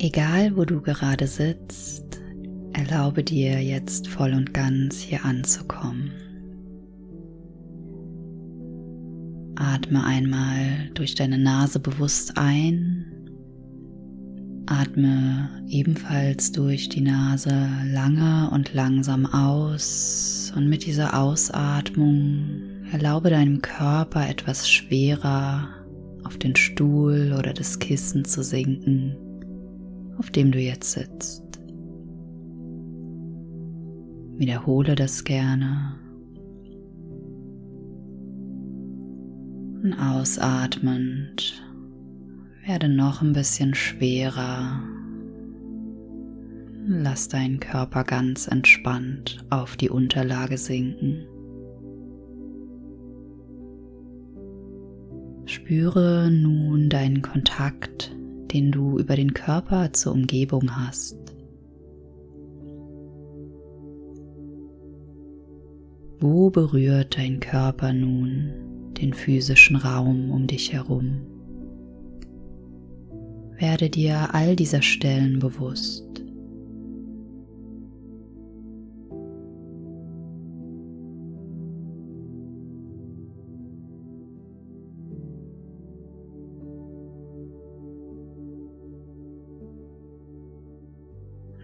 Egal wo du gerade sitzt, erlaube dir jetzt voll und ganz hier anzukommen. Atme einmal durch deine Nase bewusst ein. Atme ebenfalls durch die Nase lange und langsam aus und mit dieser Ausatmung erlaube deinem Körper etwas schwerer auf den Stuhl oder das Kissen zu sinken auf dem du jetzt sitzt. Wiederhole das gerne. Und ausatmend werde noch ein bisschen schwerer. Lass deinen Körper ganz entspannt auf die Unterlage sinken. Spüre nun deinen Kontakt den du über den Körper zur Umgebung hast. Wo berührt dein Körper nun den physischen Raum um dich herum? Werde dir all dieser Stellen bewusst.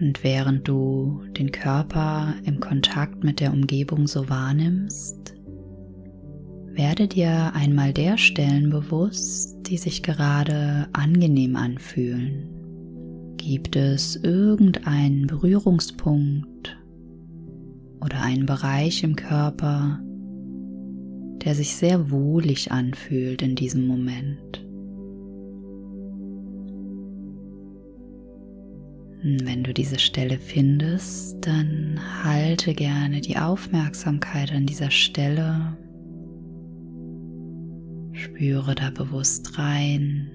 Und während du den Körper im Kontakt mit der Umgebung so wahrnimmst, werde dir einmal der Stellen bewusst, die sich gerade angenehm anfühlen. Gibt es irgendeinen Berührungspunkt oder einen Bereich im Körper, der sich sehr wohlig anfühlt in diesem Moment? Wenn du diese Stelle findest, dann halte gerne die Aufmerksamkeit an dieser Stelle. Spüre da bewusst rein.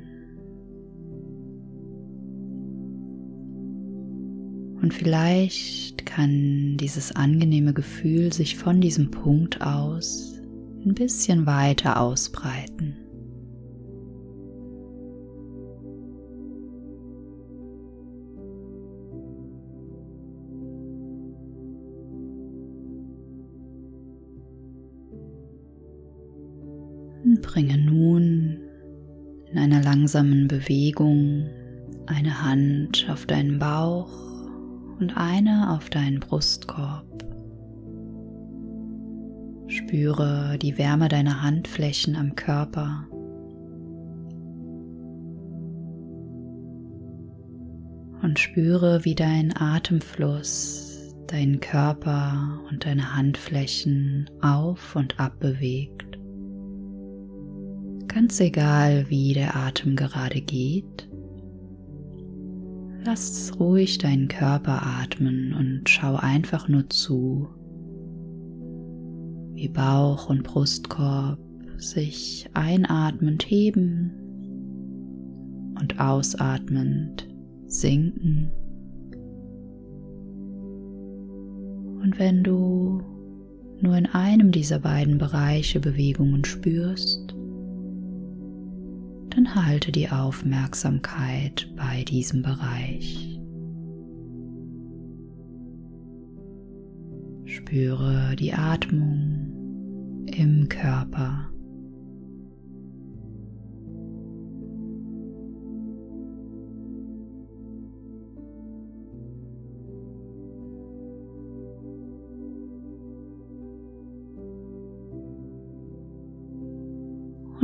Und vielleicht kann dieses angenehme Gefühl sich von diesem Punkt aus ein bisschen weiter ausbreiten. Bringe nun in einer langsamen Bewegung eine Hand auf deinen Bauch und eine auf deinen Brustkorb. Spüre die Wärme deiner Handflächen am Körper. Und spüre, wie dein Atemfluss deinen Körper und deine Handflächen auf und ab bewegt. Ganz egal, wie der Atem gerade geht, lass ruhig deinen Körper atmen und schau einfach nur zu, wie Bauch und Brustkorb sich einatmend heben und ausatmend sinken. Und wenn du nur in einem dieser beiden Bereiche Bewegungen spürst, dann halte die Aufmerksamkeit bei diesem Bereich. Spüre die Atmung im Körper.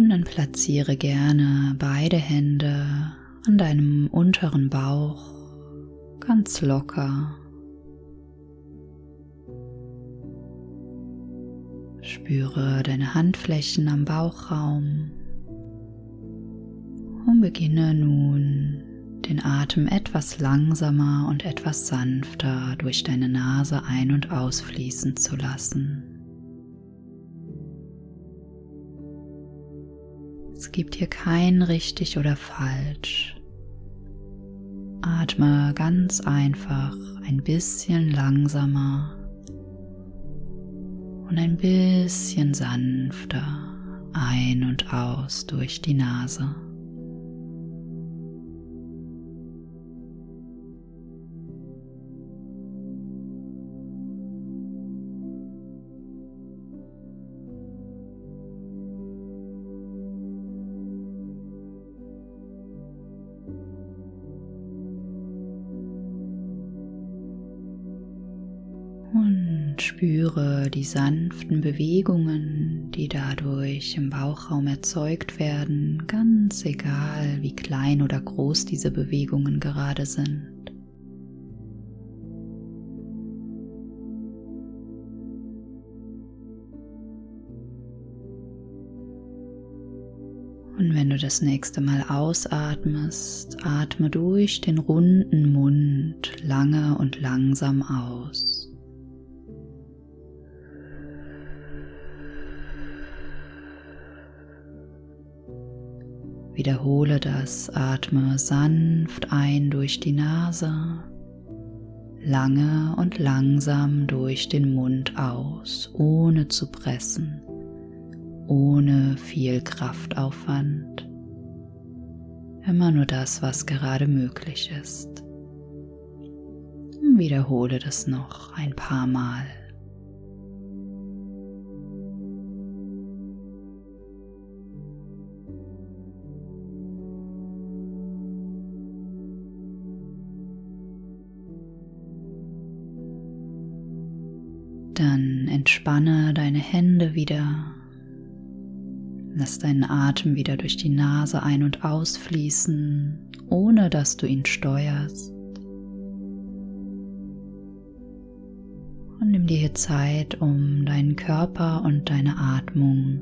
Und dann platziere gerne beide Hände an deinem unteren Bauch ganz locker. Spüre deine Handflächen am Bauchraum und beginne nun den Atem etwas langsamer und etwas sanfter durch deine Nase ein- und ausfließen zu lassen. Es gibt hier kein richtig oder falsch. Atme ganz einfach ein bisschen langsamer und ein bisschen sanfter ein und aus durch die Nase. Spüre die sanften Bewegungen, die dadurch im Bauchraum erzeugt werden, ganz egal wie klein oder groß diese Bewegungen gerade sind. Und wenn du das nächste Mal ausatmest, atme durch den runden Mund lange und langsam aus. Wiederhole das, atme sanft ein durch die Nase, lange und langsam durch den Mund aus, ohne zu pressen ohne viel Kraftaufwand. Immer nur das, was gerade möglich ist. Wiederhole das noch ein paar Mal. Dann entspanne deine Hände wieder Lass deinen Atem wieder durch die Nase ein- und ausfließen, ohne dass du ihn steuerst. Und nimm dir hier Zeit, um deinen Körper und deine Atmung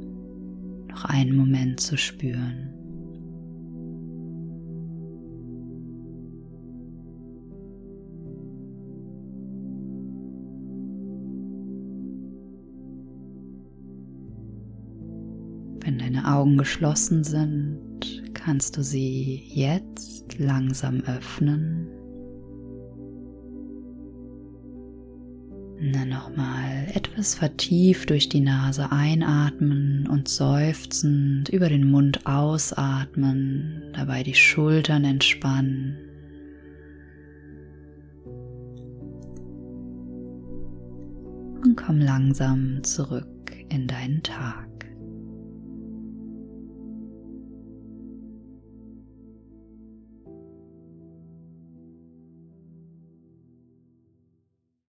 noch einen Moment zu spüren. Wenn deine Augen geschlossen sind, kannst du sie jetzt langsam öffnen. Dann nochmal etwas vertieft durch die Nase einatmen und seufzend über den Mund ausatmen, dabei die Schultern entspannen. Und komm langsam zurück in deinen Tag.